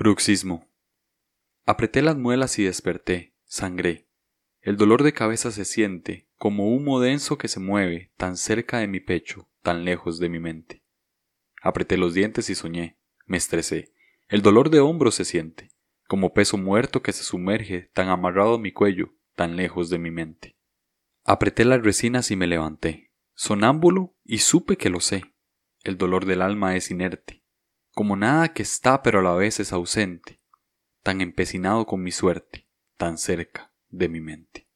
Bruxismo. Apreté las muelas y desperté, sangré. El dolor de cabeza se siente como humo denso que se mueve tan cerca de mi pecho, tan lejos de mi mente. Apreté los dientes y soñé, me estresé. El dolor de hombro se siente, como peso muerto que se sumerge tan amarrado a mi cuello, tan lejos de mi mente. Apreté las resinas y me levanté, sonámbulo y supe que lo sé. El dolor del alma es inerte, como nada que está pero a la vez es ausente, tan empecinado con mi suerte, tan cerca de mi mente.